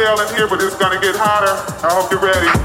in here, but it's gonna get hotter. I hope you're ready.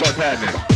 What's happening?